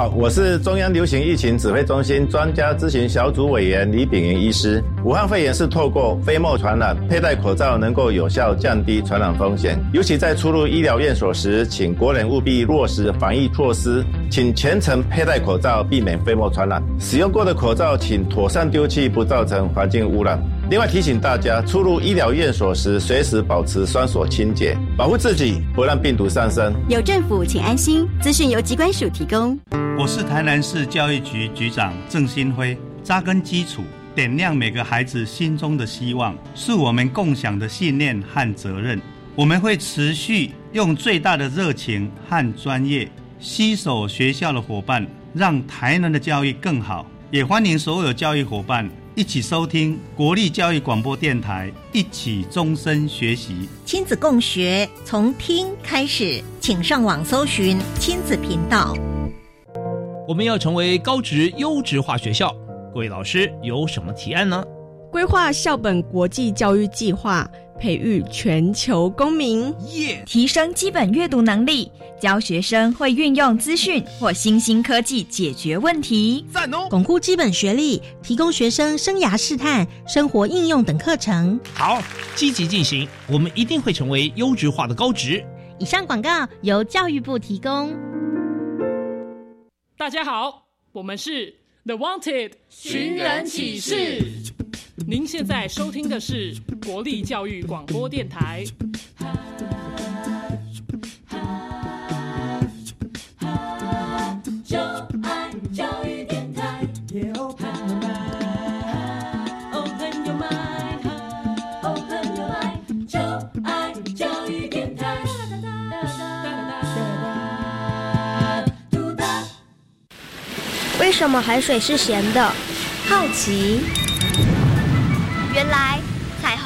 好，我是中央流行疫情指挥中心专家咨询小组委员李炳云医师。武汉肺炎是透过飞沫传染，佩戴口罩能够有效降低传染风险。尤其在出入医疗院所时，请国人务必落实防疫措施，请全程佩戴口罩，避免飞沫传染。使用过的口罩请妥善丢弃，不造成环境污染。另外提醒大家，出入医疗院所时，随时保持双手清洁，保护自己，不让病毒上升。有政府，请安心。资讯由机关署提供。我是台南市教育局局长郑新辉。扎根基础，点亮每个孩子心中的希望，是我们共享的信念和责任。我们会持续用最大的热情和专业，携手学校的伙伴，让台南的教育更好。也欢迎所有教育伙伴。一起收听国立教育广播电台，一起终身学习，亲子共学，从听开始，请上网搜寻亲子频道。我们要成为高职优质化学校，各位老师有什么提案呢？规划校本国际教育计划。培育全球公民，提升基本阅读能力，教学生会运用资讯或新兴科技解决问题，赞哦！巩固基本学历，提供学生生涯试探、生活应用等课程。好，积极进行，我们一定会成为优质化的高职。以上广告由教育部提供。大家好，我们是 The Wanted 寻人启事。您现在收听的是国立教育广播电台。为什么海水是咸的？好奇。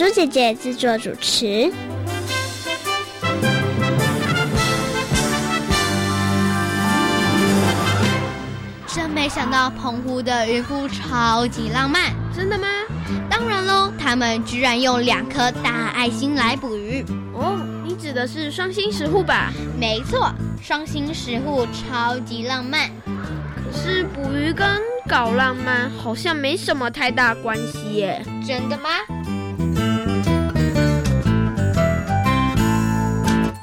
朱姐姐制作主持。真没想到澎湖的渔夫超级浪漫，真的吗？当然喽，他们居然用两颗大爱心来捕鱼。哦，你指的是双星石户吧？没错，双星石户超级浪漫。可是捕鱼跟搞浪漫好像没什么太大关系耶。真的吗？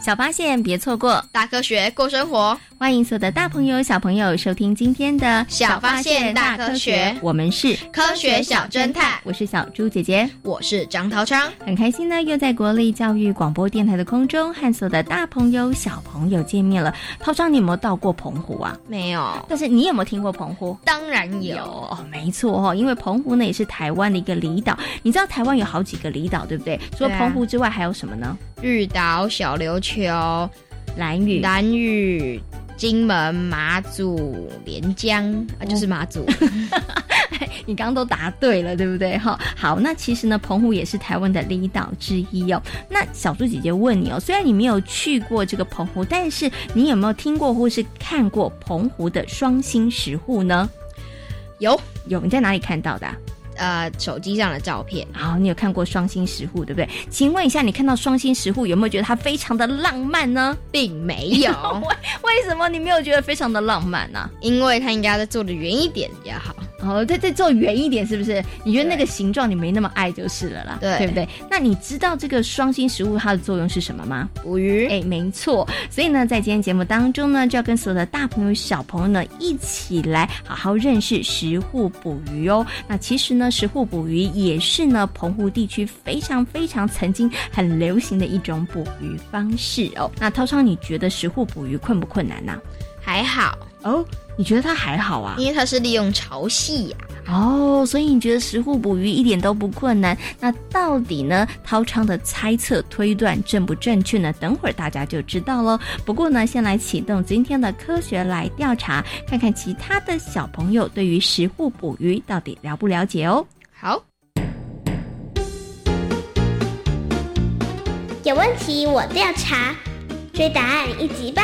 小发现，别错过大科学过生活。欢迎所有的大朋友、小朋友收听今天的小发现大科学。我们是科学小侦探，我是小猪姐姐，我是张涛昌。很开心呢，又在国立教育广播电台的空中和所有的大朋友、小朋友见面了。涛昌，你有没有到过澎湖啊？没有。但是你有没有听过澎湖？当然有。哦，没错哦，因为澎湖呢也是台湾的一个离岛。你知道台湾有好几个离岛，对不对？除了澎湖之外，还有什么呢？绿岛、小琉球、蓝屿、蓝屿。金门、马祖、连江啊，就是马祖。你刚刚都答对了，对不对？哈，好，那其实呢，澎湖也是台湾的离岛之一哦。那小猪姐姐问你哦，虽然你没有去过这个澎湖，但是你有没有听过或是看过澎湖的双星石户呢？有，有，你在哪里看到的？呃，手机上的照片，好，你有看过双星石户对不对？请问一下，你看到双星石户有没有觉得它非常的浪漫呢？并没有，为为什么你没有觉得非常的浪漫呢？因为它应该再做的圆一点比较好。哦，再再做圆一点，是不是？你觉得那个形状你没那么爱就是了啦，对对不对？那你知道这个双星食物它的作用是什么吗？捕鱼。哎，没错。所以呢，在今天节目当中呢，就要跟所有的大朋友小朋友呢一起来好好认识石户捕鱼哦。那其实呢，石户捕鱼也是呢澎湖地区非常非常曾经很流行的一种捕鱼方式哦。那涛涛，你觉得石户捕鱼困不困难呢？还好哦。你觉得它还好啊？因为它是利用潮汐呀。哦，所以你觉得石户捕鱼一点都不困难？那到底呢？涛昌的猜测推断正不正确呢？等会儿大家就知道喽。不过呢，先来启动今天的科学来调查，看看其他的小朋友对于石户捕鱼到底了不了解哦。好，有问题我调查，追答案一级棒。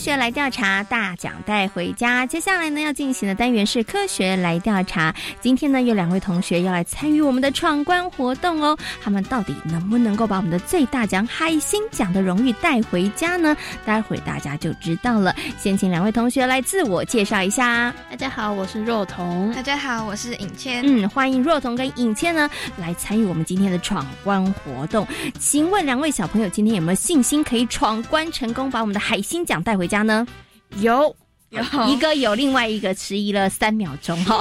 学来调查，大奖带回家。接下来呢，要进行的单元是科学来调查。今天呢，有两位同学要来参与我们的闯关活动哦。他们到底能不能够把我们的最大奖海星奖的荣誉带回家呢？待会儿大家就知道了。先请两位同学来自我介绍一下。大家好，我是若彤。大家好，我是尹谦。嗯，欢迎若彤跟尹谦呢来参与我们今天的闯关活动。请问两位小朋友今天有没有信心可以闯关成功，把我们的海星奖带回家呢？有。有一个有，另外一个迟疑了三秒钟哈。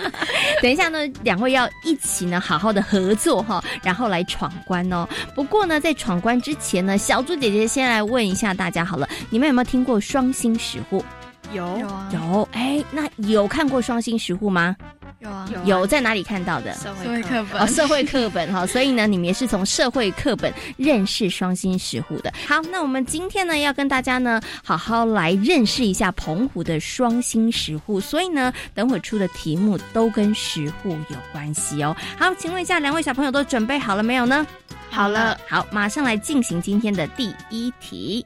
等一下呢，两位要一起呢，好好的合作哈，然后来闯关哦。不过呢，在闯关之前呢，小猪姐姐先来问一下大家好了，你们有没有听过双星石户？有有。哎，那有看过双星石户吗？有啊有在哪里看到的？社会课本哦，社会课本哈，所以呢，你们也是从社会课本认识双星石户的。好，那我们今天呢，要跟大家呢，好好来认识一下澎湖的双星石户。所以呢，等会出的题目都跟石户有关系哦。好，请问一下，两位小朋友都准备好了没有呢？好了，好，马上来进行今天的第一题。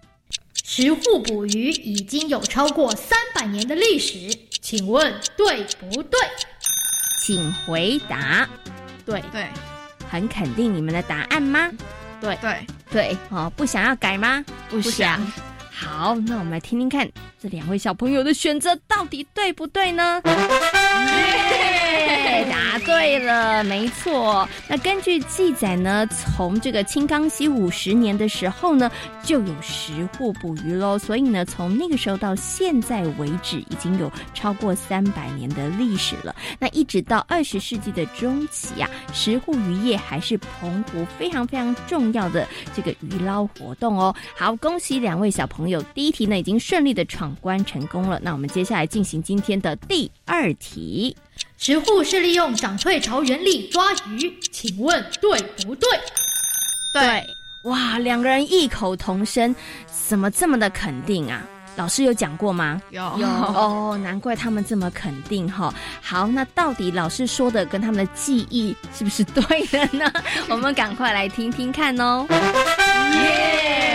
石户捕鱼已经有超过三百年的历史，请问对不对？请回答。对对，很肯定你们的答案吗？对对对，哦，不想要改吗？不想。好，那我们来听听看这两位小朋友的选择到底对不对呢？答对了，没错。那根据记载呢，从这个清康熙五十年的时候呢，就有十户捕鱼喽。所以呢，从那个时候到现在为止，已经有超过三百年的历史了。那一直到二十世纪的中期啊，十户渔业还是澎湖非常非常重要的这个渔捞活动哦。好，恭喜两位小朋友，第一题呢已经顺利的闯关成功了。那我们接下来进行今天的第二题。石户是利用涨退潮原理抓鱼，请问对不对？对，哇，两个人异口同声，怎么这么的肯定啊？老师有讲过吗？有有哦，难怪他们这么肯定哈。好，那到底老师说的跟他们的记忆是不是对的呢？我们赶快来听听看哦。耶，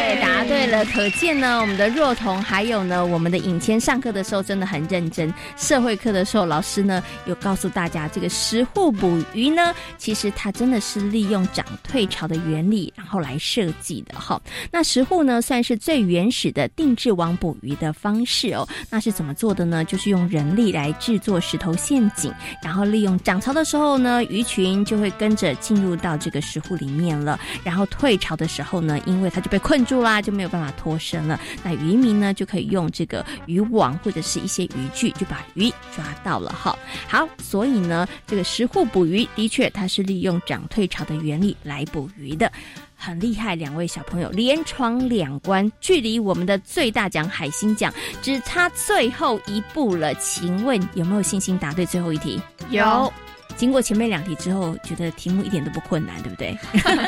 可见呢，我们的若彤还有呢，我们的尹谦上课的时候真的很认真。社会课的时候，老师呢有告诉大家，这个石户捕鱼呢，其实它真的是利用涨退潮的原理，然后来设计的哈。那石户呢，算是最原始的定制网捕鱼的方式哦。那是怎么做的呢？就是用人力来制作石头陷阱，然后利用涨潮的时候呢，鱼群就会跟着进入到这个石户里面了。然后退潮的时候呢，因为它就被困住啦，就没有办法脱身了。那渔民呢，就可以用这个渔网或者是一些渔具，就把鱼抓到了哈。好，所以呢，这个石户捕鱼的确它是利用涨退潮的原理来捕鱼的。很厉害，两位小朋友连闯两关，距离我们的最大奖海星奖只差最后一步了。请问有没有信心答对最后一题？有。经过前面两题之后，觉得题目一点都不困难，对不对？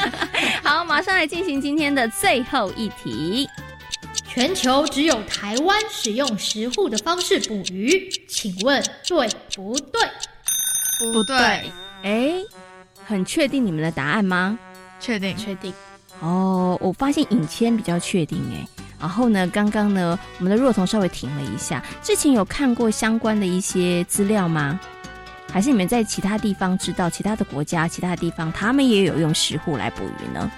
好，马上来进行今天的最后一题。全球只有台湾使用食户的方式捕鱼，请问对不对？不对。哎，很确定你们的答案吗？确定，确定。哦，我发现尹谦比较确定哎。然后呢，刚刚呢，我们的若彤稍微停了一下，之前有看过相关的一些资料吗？还是你们在其他地方知道，其他的国家、其他的地方，他们也有用石斛来捕鱼呢？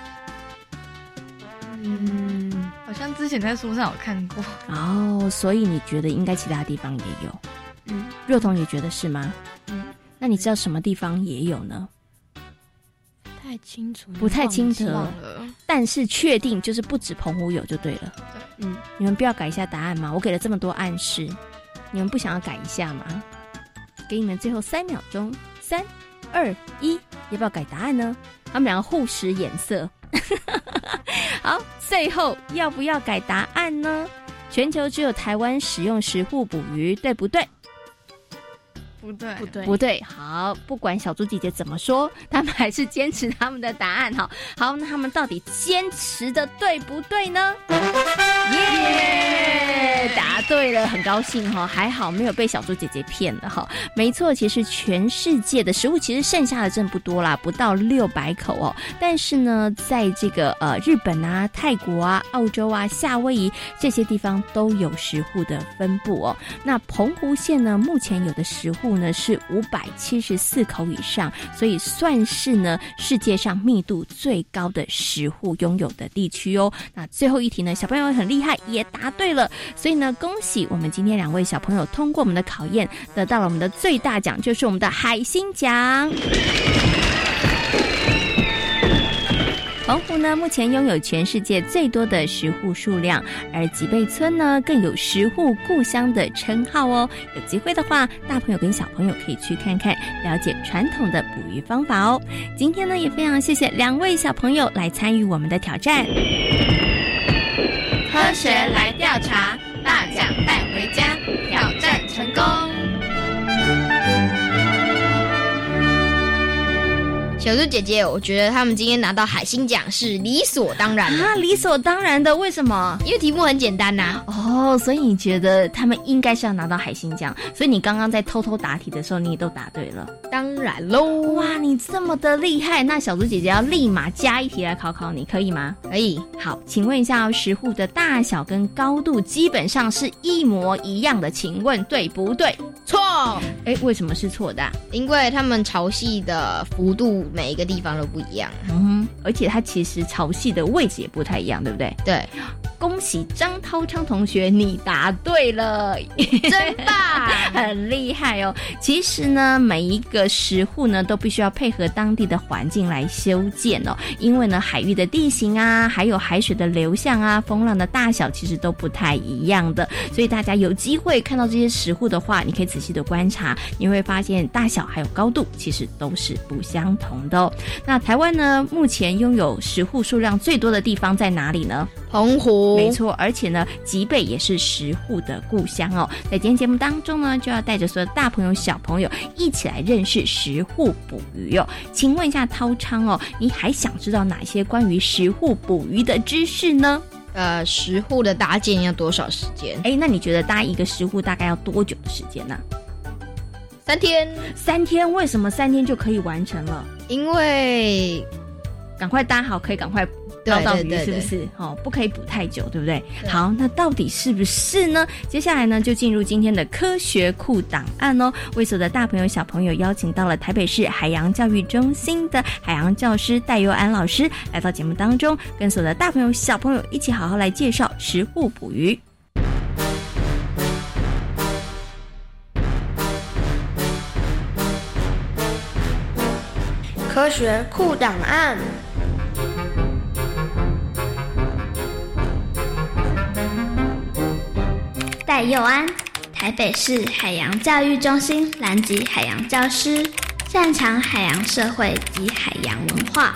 嗯，好像之前在书上有看过。哦，所以你觉得应该其他地方也有？嗯，若彤，也觉得是吗？嗯，那你知道什么地方也有呢？太清楚，不太清楚了。但是确定就是不止澎湖有就对了。嗯，你们不要改一下答案吗？我给了这么多暗示，你们不想要改一下吗？给你们最后三秒钟，三、二、一，要不要改答案呢？他们两个互使眼色。好，最后要不要改答案呢？全球只有台湾使用石斛捕鱼，对不对？不对，不对，不对，好，不管小猪姐姐怎么说，他们还是坚持他们的答案。哈，好，那他们到底坚持的对不对呢？耶，答对了，很高兴哈，还好没有被小猪姐姐骗了哈。没错，其实全世界的食物其实剩下的真不多啦，不到六百口哦。但是呢，在这个呃日本啊、泰国啊、澳洲啊、夏威夷这些地方都有食户的分布哦。那澎湖县呢，目前有的食户呢是五百七十四口以上，所以算是呢世界上密度最高的食户拥有的地区哦。那最后一题呢，小朋友很厉害，也答对了，所以呢，恭喜我们今天两位小朋友通过我们的考验，得到了我们的最大奖，就是我们的海星奖。澎湖呢，目前拥有全世界最多的石户数量，而吉贝村呢，更有石户故乡的称号哦。有机会的话，大朋友跟小朋友可以去看看，了解传统的捕鱼方法哦。今天呢，也非常谢谢两位小朋友来参与我们的挑战。科学来调查，小猪姐姐，我觉得他们今天拿到海星奖是理所当然的啊，理所当然的。为什么？因为题目很简单呐、哦，所以你觉得他们应该是要拿到海星奖？所以你刚刚在偷偷答题的时候，你也都答对了。当然喽！哇，你这么的厉害，那小猪姐姐要立马加一题来考考你，可以吗？可以。好，请问一下哦，石斛的大小跟高度基本上是一模一样的，请问对不对？错。哎，为什么是错的啊、因为他们潮汐的幅度每一个地方都不一样。嗯哼，而且它其实潮汐的位置也不太一样，对不对？对。恭喜张涛昌同学，你答对了，真棒，很厉害哦。其实呢，每一个石户呢，都必须要配合当地的环境来修建哦。因为呢，海域的地形啊，还有海水的流向啊，风浪的大小，其实都不太一样的。所以大家有机会看到这些石户的话，你可以仔细的观察，你会发现大小还有高度其实都是不相同的哦。那台湾呢，目前拥有石户数量最多的地方在哪里呢？澎湖。没错，而且呢，吉贝也是石户的故乡哦。在今天节目当中呢，就要带着所有大朋友、小朋友一起来认识石户捕鱼哦。请问一下涛昌哦，你还想知道哪些关于石户捕鱼的知识呢？呃，石户的搭建要多少时间？哎，那你觉得搭一个石户大概要多久的时间呢、三天。三天？为什么三天就可以完成了？因为赶快搭好，可以赶快对捞到鱼，是不是？哦，不可以捕太久，对不对？对好，那到底是不是呢？接下来呢，就进入今天的科学库档案哦。为所有的大朋友、小朋友邀请到了台北市海洋教育中心的海洋教师戴佑安老师来到节目当中，跟所有的大朋友、小朋友一起好好来介绍石斛捕鱼。科学库档案。戴佑安，台北市海洋教育中心南极海洋教师，擅长海洋社会及海洋文化。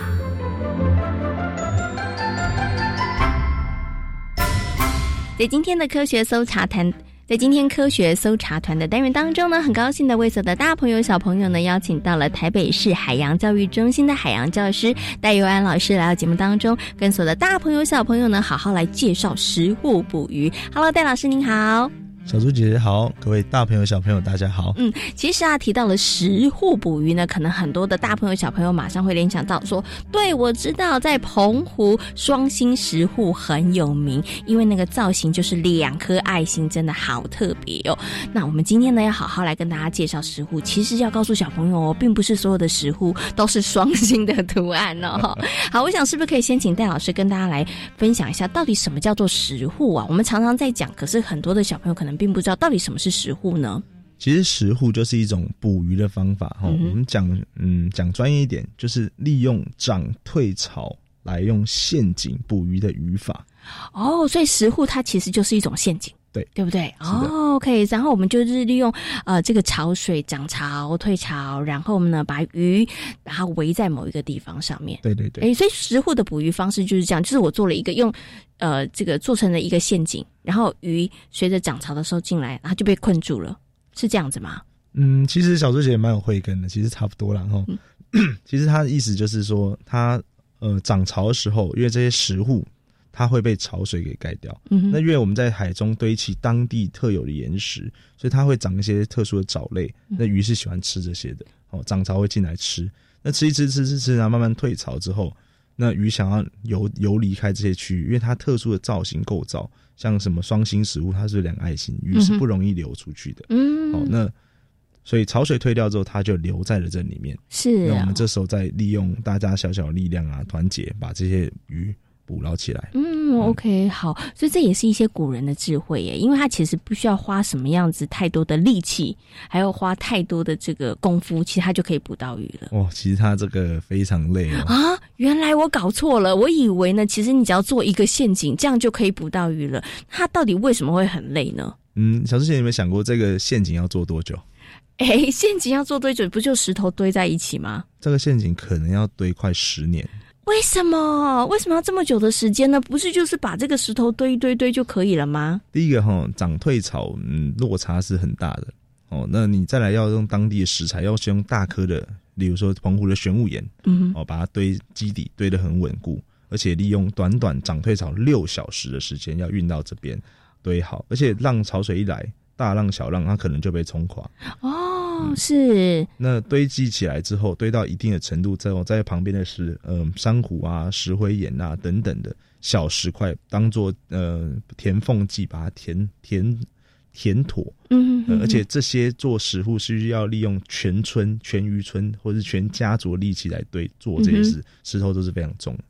在今天的科学搜查谈，在今天科学搜查团的单元当中呢，很高兴的为所有的大朋友、小朋友呢，邀请到了台北市海洋教育中心的海洋教师戴佑安老师来到节目当中，跟所有的大朋友、小朋友呢，好好来介绍食物捕鱼。Hello，戴老师您好。小猪姐姐好，各位大朋友小朋友大家好。嗯，其实啊，提到了石户捕鱼呢，可能很多的大朋友小朋友马上会联想到说，对我知道在澎湖双星石户很有名，因为那个造型就是两颗爱心，真的好特别哦。那我们今天呢，要好好来跟大家介绍石户，其实要告诉小朋友哦，并不是所有的石户都是双星的图案哦。好，我想是不是可以先请戴老师跟大家来分享一下，到底什么叫做石户啊？我们常常在讲，可是很多的小朋友可能并不知道到底什么是石户呢？其实石户就是一种捕鱼的方法哈、嗯我们讲嗯讲专业一点，就是利用涨退潮来用陷阱捕鱼的语法。哦，所以石户它其实就是一种陷阱。对，对不对？哦，OK，然后我们就是利用呃这个潮水涨潮退潮，然后呢把鱼把它围在某一个地方上面。对对对，哎，所以石户的捕鱼方式就是这样，就是我做了一个用呃这个做成了一个陷阱，然后鱼随着涨潮的时候进来，然后就被困住了，是这样子吗？嗯，其实小猪姐也蛮有慧根的，其实差不多啦哈。嗯其实他的意思就是说，他呃涨潮的时候，因为这些石户它会被潮水给盖掉。嗯那因为我们在海中堆砌当地特有的岩石，所以它会长一些特殊的藻类。嗯那鱼是喜欢吃这些的，哦，涨潮会进来吃。那吃一吃吃吃吃，然后慢慢退潮之后，那鱼想要游游离开这些区域，因为它特殊的造型构造，像什么双星食物，它是两个爱心，鱼是不容易流出去的。嗯哦，那所以潮水退掉之后，它就留在了这里面。是啊那我们这时候再利用大家小小的力量啊，团结把这些鱼捕捞起来。嗯，OK，好，所以这也是一些古人的智慧耶，因为他其实不需要花什么样子太多的力气，还要花太多的这个功夫，其实他就可以捕到鱼了。哦，其实他这个非常累哦。啊，原来我搞错了，我以为呢，其实你只要做一个陷阱，这样就可以捕到鱼了。他到底为什么会很累呢？嗯，小之前有没有想过这个陷阱要做多久？哎，陷阱要做多久，不就石头堆在一起吗？这个陷阱可能要堆快十年。为什么？为什么要这么久的时间呢？不是就是把这个石头堆一堆堆就可以了吗？第一个哈，涨退潮，嗯，落差是很大的哦。那你再来要用当地的食材，要先用大颗的，例如说澎湖的玄武岩，嗯哦，把它堆基底堆得很稳固，而且利用短短涨退潮六小时的时间，要运到这边堆好，而且浪潮水一来，大浪小浪它可能就被冲垮。哦，是，那堆积起来之后，堆到一定的程度之后，在旁边的是嗯、珊瑚啊、石灰岩啊等等的小石块，当做呃填缝剂，把它填填填妥。嗯呃而且这些做石户是需要利用全村、全渔村或是全家族的力气来对做这件事，嗯石头都是非常重的。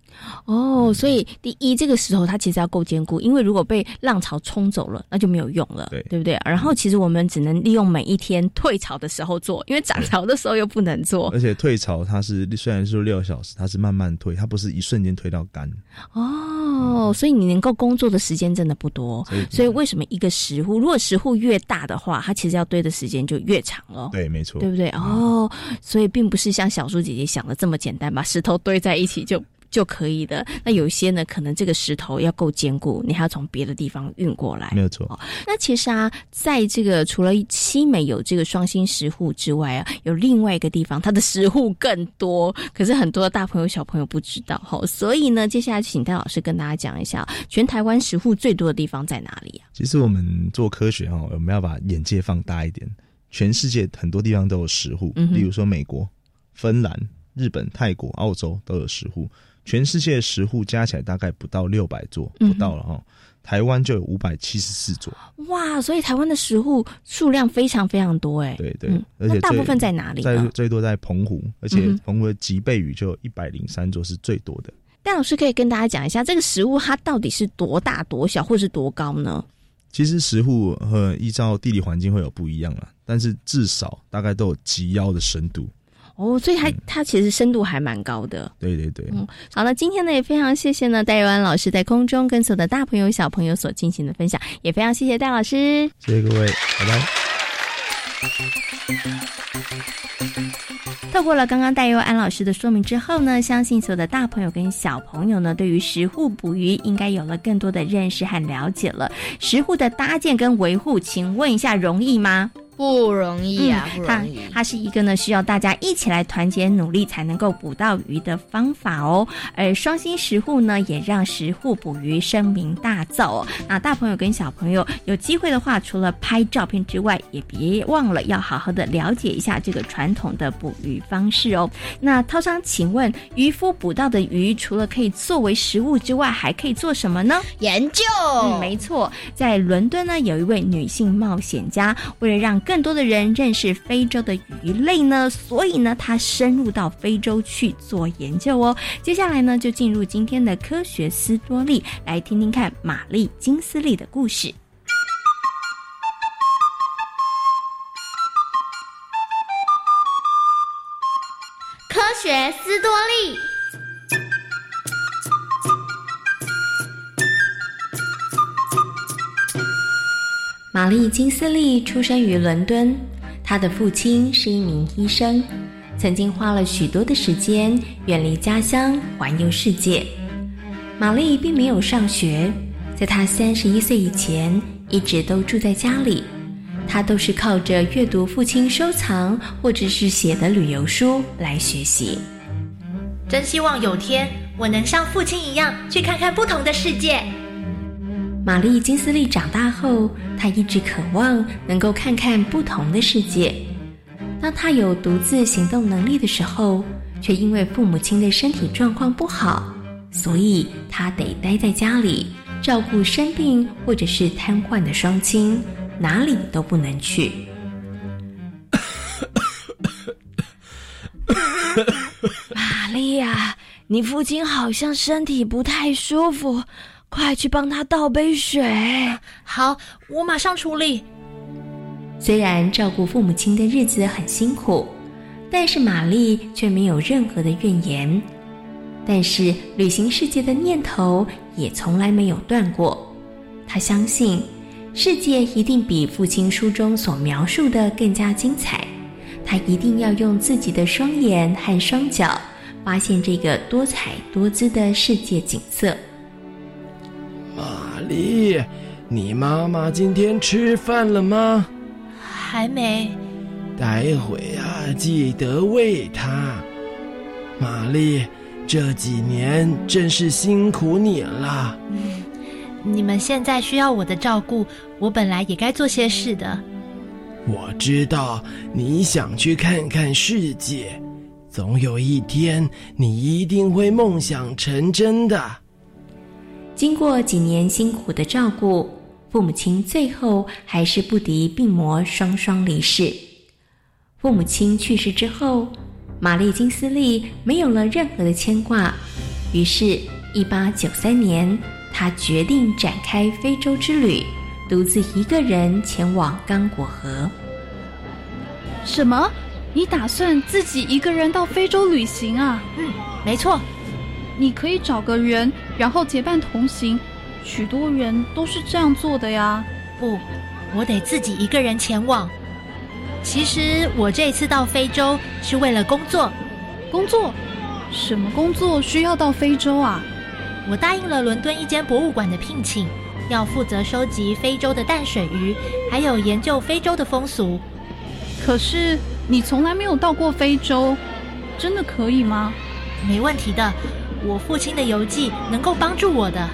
哦，所以第一，这个石头它其实要够坚固，因为如果被浪潮冲走了，那就没有用了，对对不对？然后其实我们只能利用每一天退潮的时候做，因为涨潮的时候又不能做而。且退潮它是虽然说六小时，它是慢慢退，它不是一瞬间退到干。哦，所以你能够工作的时间真的不多，所以所以为什么一个石户，如果石户越大的话，它其实要堆的时间就越长哦。对，没错，对不对？哦，所以并不是像小猪姐姐想的这么简单，把石头堆在一起就就可以的。那有一些呢，可能这个石头要够坚固，你还要从别的地方运过来。没有错。那其实啊，在这个除了西美有这个双星石户之外啊，有另外一个地方，它的石户更多，可是很多的大朋友小朋友不知道哈。所以呢，接下来请戴老师跟大家讲一下，全台湾石户最多的地方在哪里啊？其实我们做科学哈，我们要把眼界放大一点。全世界很多地方都有石户，嗯例如说美国、芬兰、日本、泰国、澳洲都有石户。全世界的石户加起来大概不到六百座，不到了哈。台湾就有五百七十四座，哇，所以台湾的石户数量非常非常多哎。对对，嗯而且大部分在哪里在？最多在澎湖，而且澎湖的吉贝屿就有一百零三座是最多的。戴老师可以跟大家讲一下，这个食物它到底是多大、多小，或是多高呢？其实石户呃依照地理环境会有不一样啦，但是至少大概都有及腰的深度。哦，所以它它其实深度还蛮高的。对对对，嗯，好了，今天呢也非常谢谢呢戴佑安老师在空中跟所有的大朋友小朋友所进行的分享，也非常谢谢戴老师。谢谢各位，拜拜。透过了刚刚戴佑安老师的说明之后呢，相信所有的大朋友跟小朋友呢，对于石户捕鱼应该有了更多的认识和了解了。石户的搭建跟维护，请问一下容易吗？不不容易啊，不它容易。它是一个呢需要大家一起来团结努力才能够捕到鱼的方法哦。而双星食户呢，也让食户捕鱼声名大噪哦。那大朋友跟小朋友有机会的话，除了拍照片之外，也别忘了要好好的了解一下这个传统的捕鱼方式哦。那涛商，请问渔夫捕到的鱼，除了可以作为食物之外，还可以做什么呢？研究。嗯，没错，在伦敦呢，有一位女性冒险家，为了让更多的人认识非洲的鱼类呢，所以呢，他深入到非洲去做研究哦。接下来呢，就进入今天的科学斯多利，来听听看玛丽金斯利的故事。科学斯多利。玛丽金斯利出生于伦敦，她的父亲是一名医生，曾经花了许多的时间远离家乡环游世界。玛丽并没有上学，在她三十一岁以前，一直都住在家里。她都是靠着阅读父亲收藏或者是写的旅游书来学习。真希望有天我能像父亲一样去看看不同的世界。玛丽金斯利长大后，她一直渴望能够看看不同的世界。当她有独自行动能力的时候，却因为父母亲的身体状况不好，所以她得待在家里照顾生病或者是瘫痪的双亲，哪里都不能去。玛丽呀，你父亲好像身体不太舒服，快去帮他倒杯水。好，我马上处理。虽然照顾父母亲的日子很辛苦，但是玛丽却没有任何的怨言。但是旅行世界的念头也从来没有断过。她相信，世界一定比父亲书中所描述的更加精彩。她一定要用自己的双眼和双脚，发现这个多彩多姿的世界景色。玛丽，你妈妈今天吃饭了吗？还没。待会啊，记得喂她。玛丽，这几年真是辛苦你了。嗯，你们现在需要我的照顾，我本来也该做些事的。我知道你想去看看世界，总有一天你一定会梦想成真的。经过几年辛苦的照顾，父母亲最后还是不敌病魔，双双离世。父母亲去世之后，玛丽金斯利没有了任何的牵挂，于是，一八九三年，他决定展开非洲之旅。独自一个人前往刚果河。什么？你打算自己一个人到非洲旅行啊？嗯，没错。你可以找个人，然后结伴同行。许多人都是这样做的呀。不，我得自己一个人前往。其实我这次到非洲是为了工作。工作？什么工作需要到非洲啊？我答应了伦敦一间博物馆的聘请。要负责收集非洲的淡水鱼，还有研究非洲的风俗。可是你从来没有到过非洲，真的可以吗？没问题的，我父亲的游记能够帮助我的。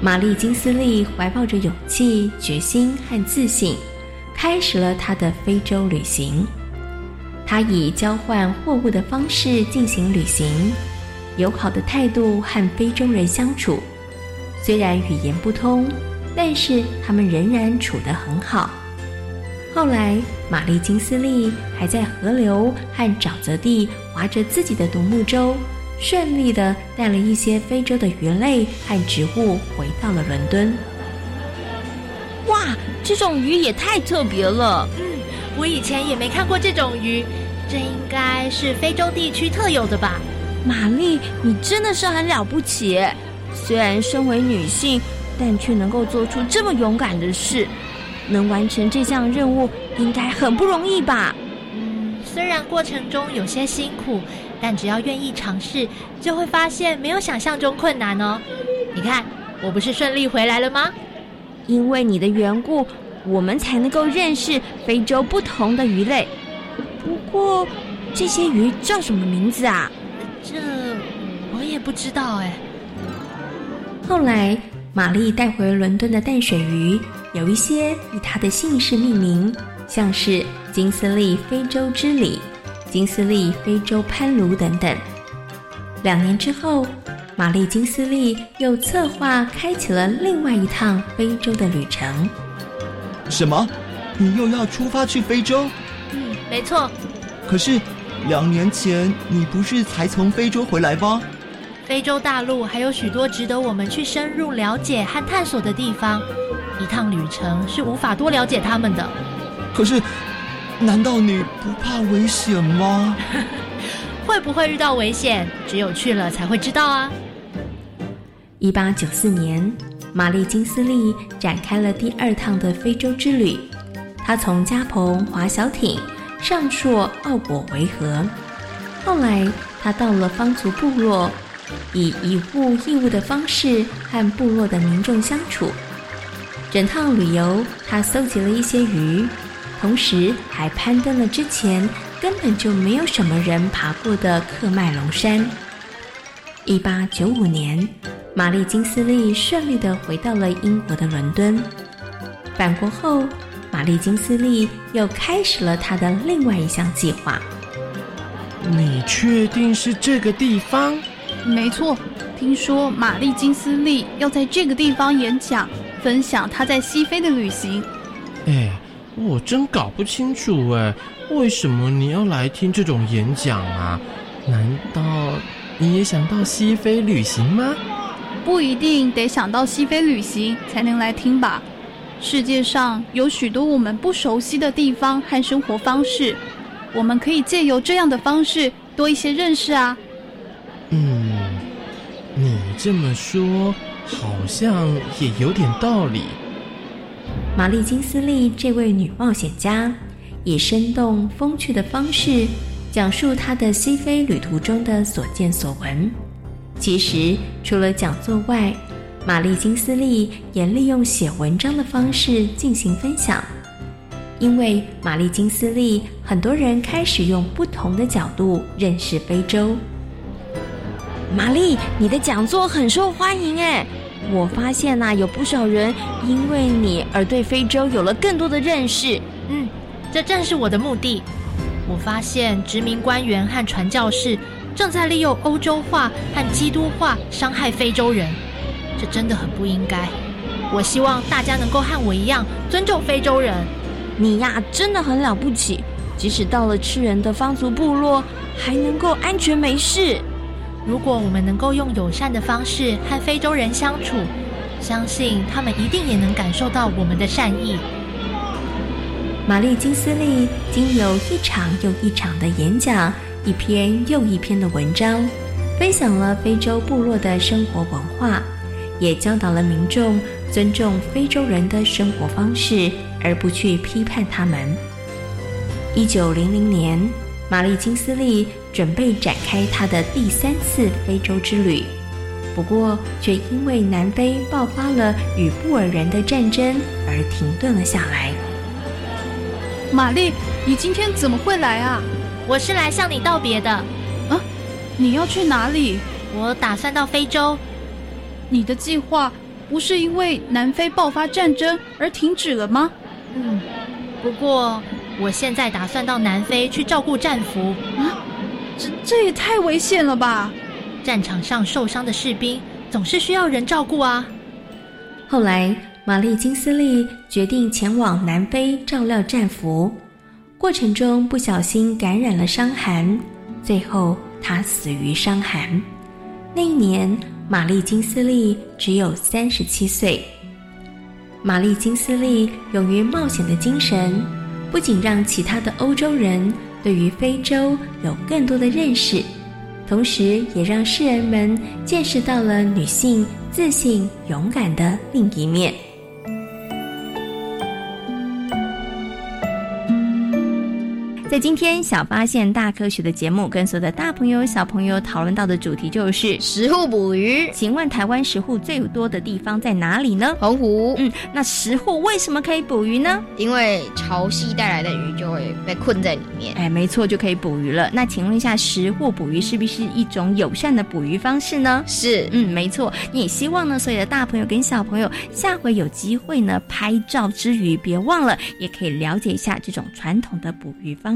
玛丽金斯利怀抱着勇气、决心和自信，开始了她的非洲旅行。她以交换货物的方式进行旅行，友好的态度和非洲人相处。虽然语言不通，但是他们仍然处得很好。后来，玛丽金斯利还在河流和沼泽地划着自己的独木舟，顺利的带了一些非洲的鱼类和植物回到了伦敦。哇，这种鱼也太特别了！嗯，我以前也没看过这种鱼，这应该是非洲地区特有的吧？玛丽，你真的是很了不起！虽然身为女性，但却能够做出这么勇敢的事，能完成这项任务，应该很不容易吧？嗯，虽然过程中有些辛苦，但只要愿意尝试，就会发现没有想象中困难哦。你看，我不是顺利回来了吗？因为你的缘故，我们才能够认识非洲不同的鱼类。不过，这些鱼叫什么名字啊？这我也不知道哎。后来，玛丽带回伦敦的淡水鱼，有一些以她的姓氏命名，像是金斯利非洲之鲤、金斯利非洲攀鲈等等。两年之后，玛丽金斯利又策划开启了另外一趟非洲的旅程。什么？你又要出发去非洲？嗯，没错。可是，两年前你不是才从非洲回来吗？非洲大陆还有许多值得我们去深入了解和探索的地方，一趟旅程是无法多了解他们的。可是，难道你不怕危险吗？会不会遇到危险，只有去了才会知道啊！一八九四年，玛丽金斯利展开了第二趟的非洲之旅。她从加蓬划小艇上溯奥果维河，后来她到了方族部落，以以物易物的方式和部落的民众相处。整趟旅游，她搜集了一些鱼，同时还攀登了之前根本就没有什么人爬过的克麦隆山。一八九五年。玛丽金斯利顺利的回到了英国的伦敦。返国后，玛丽金斯利又开始了她的另外一项计划。你确定是这个地方？没错，听说玛丽金斯利要在这个地方演讲，分享她在西非的旅行。哎，我真搞不清楚哎，为什么你要来听这种演讲啊？难道你也想到西非旅行吗？不一定得想到西非旅行才能来听吧。世界上有许多我们不熟悉的地方和生活方式，我们可以借由这样的方式多一些认识啊。嗯，你这么说好像也有点道理。玛丽金斯利这位女冒险家，以生动风趣的方式讲述她的西非旅途中的所见所闻。其实，除了讲座外，玛丽金斯利也利用写文章的方式进行分享。因为玛丽金斯利，很多人开始用不同的角度认识非洲。玛丽，你的讲座很受欢迎哎！我发现呐，有不少人因为你而对非洲有了更多的认识。嗯，这正是我的目的。我发现殖民官员和传教士。正在利用欧洲化和基督化伤害非洲人，这真的很不应该。我希望大家能够和我一样尊重非洲人。你呀，真的很了不起，即使到了吃人的方族部落，还能够安全没事。如果我们能够用友善的方式和非洲人相处，相信他们一定也能感受到我们的善意。玛丽金斯利经由一场又一场的演讲。一篇又一篇的文章，分享了非洲部落的生活文化，也教导了民众尊重非洲人的生活方式，而不去批判他们。一九零零年，玛丽金斯利准备展开她的第三次非洲之旅，不过却因为南非爆发了与布尔人的战争而停顿了下来。玛丽，你今天怎么会来啊？我是来向你道别的，啊，你要去哪里？我打算到非洲。你的计划不是因为南非爆发战争而停止了吗？嗯，不过我现在打算到南非去照顾战俘。啊，这这也太危险了吧！战场上受伤的士兵总是需要人照顾啊。后来，玛丽金斯利决定前往南非照料战俘。过程中不小心感染了伤寒，最后他死于伤寒。那一年，玛丽金斯利只有三十七岁。玛丽金斯利勇于冒险的精神，不仅让其他的欧洲人对于非洲有更多的认识，同时也让世人们见识到了女性自信勇敢的另一面。在今天小发现大科学的节目，跟所有的大朋友小朋友讨论到的主题就是食户捕鱼。请问台湾食户最多的地方在哪里呢？澎湖。嗯，那食户为什么可以捕鱼呢？因为潮汐带来的鱼就会被困在里面。哎，没错，就可以捕鱼了。那请问一下，食户捕鱼是不是一种友善的捕鱼方式呢？是，嗯，没错。你也希望呢，所有的大朋友跟小朋友下回有机会呢，拍照之余，别忘了也可以了解一下这种传统的捕鱼方